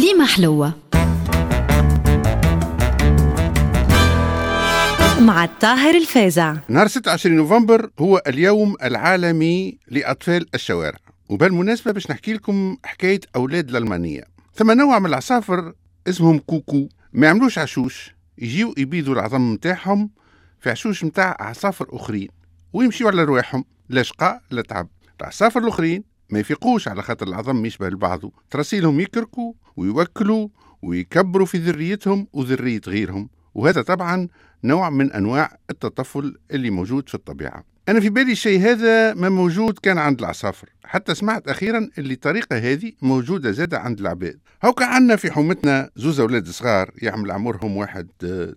كليمة حلوة. مع الطاهر الفازع. نهار 26 نوفمبر هو اليوم العالمي لأطفال الشوارع. وبالمناسبة باش نحكي لكم حكاية أولاد الألمانية. ثم نوع من العصافر اسمهم كوكو. ما يعملوش عشوش. يجيو يبيدوا العظم متاعهم في عشوش متاع عصافر أخرين. ويمشيوا على رواحهم. لا شقاء لا تعب. العصافر الأخرين ما يفيقوش على خاطر العظم يشبه لبعضه تراسيلهم يكركوا ويوكلوا ويكبروا في ذريتهم وذرية غيرهم. وهذا طبعا نوع من أنواع التطفل اللي موجود في الطبيعة. أنا في بالي الشيء هذا ما موجود كان عند العصافر. حتى سمعت أخيرا اللي الطريقة هذه موجودة زادة عند العباد. هو كان عندنا في حومتنا زوز أولاد صغار يعمل عمرهم واحد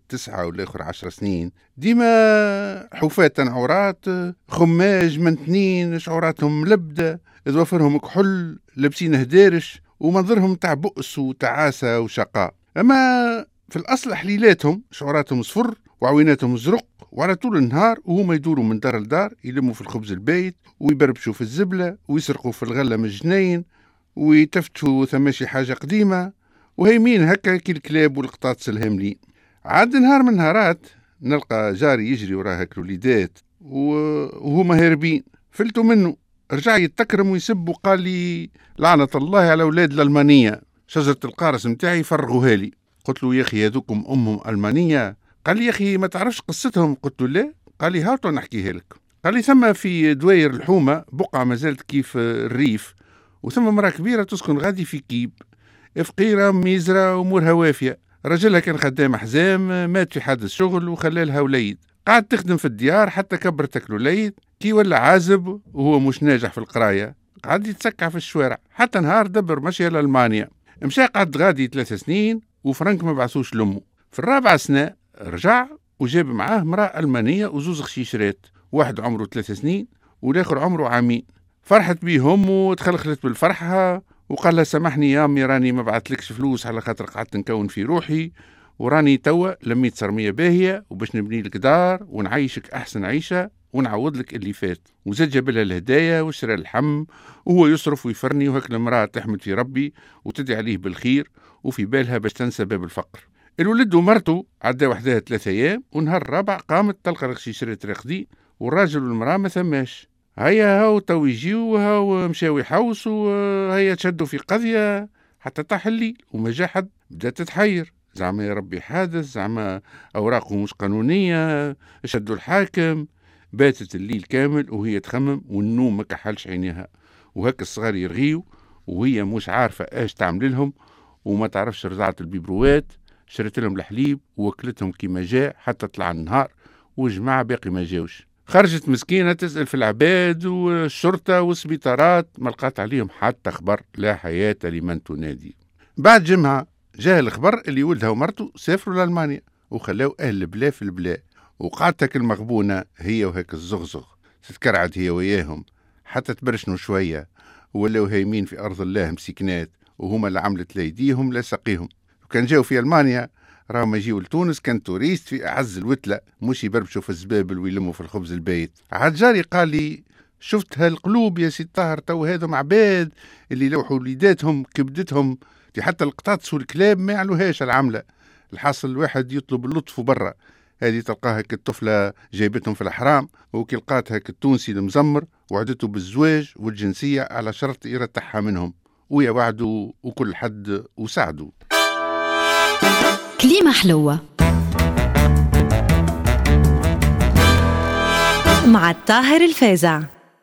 تسعة والآخر عشر سنين. ديما حفاة عورات خماج منتنين شعوراتهم ملبدة ظوافرهم كحل لابسين هدارش ومنظرهم تاع بؤس وتعاسة وشقاء. أما في الأصل حليلاتهم شعوراتهم صفر وعويناتهم زرق وعلى طول النهار وهما يدوروا من دار لدار يلموا في الخبز البايت ويبربشوا في الزبلة ويسرقوا في الغلة من الجناين ويتفتوا ثماشي حاجة قديمة وهايمين هكا كي الكلاب والقطاط الهاملين. عاد نهار من نهارات نلقى جاري يجري وراه الوليدات وهما هاربين. فلتوا منه رجع يتكرم ويسب وقال لي لعنة الله على أولاد الألمانية. شجرة القارص متاعي فرغوها لي. قلت له يا أخي هذوكم أمهم ألمانية؟ قال لي يا أخي ما تعرفش قصتهم. قلت له لا. قال لي هاوتو نحكيها لك. قال لي ثم في دواير الحومة بقعة ما زالت كيف الريف وثم مرأة كبيرة تسكن غادي في كيب. فقيرة ميزرة أمورها وافية. رجلها كان خدام حزام مات في حادث شغل وخلى لها وليد. قعدت تخدم في الديار حتى كبرت الوليد كي ولا عازب وهو مش ناجح في القراية قعد يتسكع في الشوارع. حتى نهار دبر مشي لألمانيا مشى قعد غادي ثلاث سنين وفرنك ما بعثوش لأمه. في الرابعة سنة رجع وجاب معاه امرأة ألمانية وزوز خشيشرات واحد عمره ثلاث سنين والآخر عمره عامين. فرحت بيه أمه وتخلخلت بالفرحة وقال لها سامحني يا أمي راني ما بعثلكش فلوس على خاطر قعدت نكون في روحي وراني توا لميت صرمية باهية وباش نبني لك دار ونعيشك أحسن عيشة ونعوض لك اللي فات. وزاد جاب لها الهدايا وشرى اللحم وهو يصرف ويفرني وهك المرأة تحمد في ربي وتدعي عليه بالخير وفي بالها باش تنسى باب الفقر. الولد ومرته عدا وحدها ثلاثة أيام ونهار الرابع قامت تلقى الخشيشرات راقدين والراجل والمرأة ما ثماش. هيا هاو تو يجيو هاو مشاو يحوسوا هيا تشدوا في قضية. حتى طاح الليل وما جا حد بدات تتحير. زعما يا ربي حادث زعما أوراقه مش قانونية شدوا الحاكم. باتت الليل كامل وهي تخمم والنوم ما كحلش عينيها. وهك الصغار يرغيو وهي مش عارفة إيش تعمل لهم وما تعرفش رضعت البيبرونات. شريت لهم الحليب ووكلتهم كيما جاء حتى طلع النهار والجماعة باقي ما جاوش. خرجت مسكينة تسأل في العباد والشرطة والسبيطارات ما لقات عليهم حتى خبر لا حياة لمن تنادي. بعد جمعة جاه الخبر اللي ولدها ومرته سافروا لألمانيا وخلاو أهل البلا في البلا وقعدتك المغبونة هي وهيك الزغزغ تتكرعد هي وياهم حتى تبرشنوا شوية ولاو هايمين في أرض الله مسكنات وهما اللي عملت ليديهم لا سقيهم. وكان جاو في ألمانيا راهم يجيو لتونس كان touristes في أعز الوتلة مش يبربشوا في الزبابل ويلموا في الخبز البايت. عاد جاري قال لي شفت هالقلوب يا سي طاهر تو هذم عباد اللي لوحوا وليداتهم كبدتهم حتى القطاطس والكلاب ما يعلوهاش العملة. الحاصل الواحد يطلب اللطف برا. هذه تلقاها كالطفلة جايبتهم في الحرام وكي لقاتها كالتونسي المزمر وعدته بالزواج والجنسية على شرط يرتحها منهم. ويا وعدوا وكل حد وساعدوا كليمة حلوة. مع الطاهر الفازع.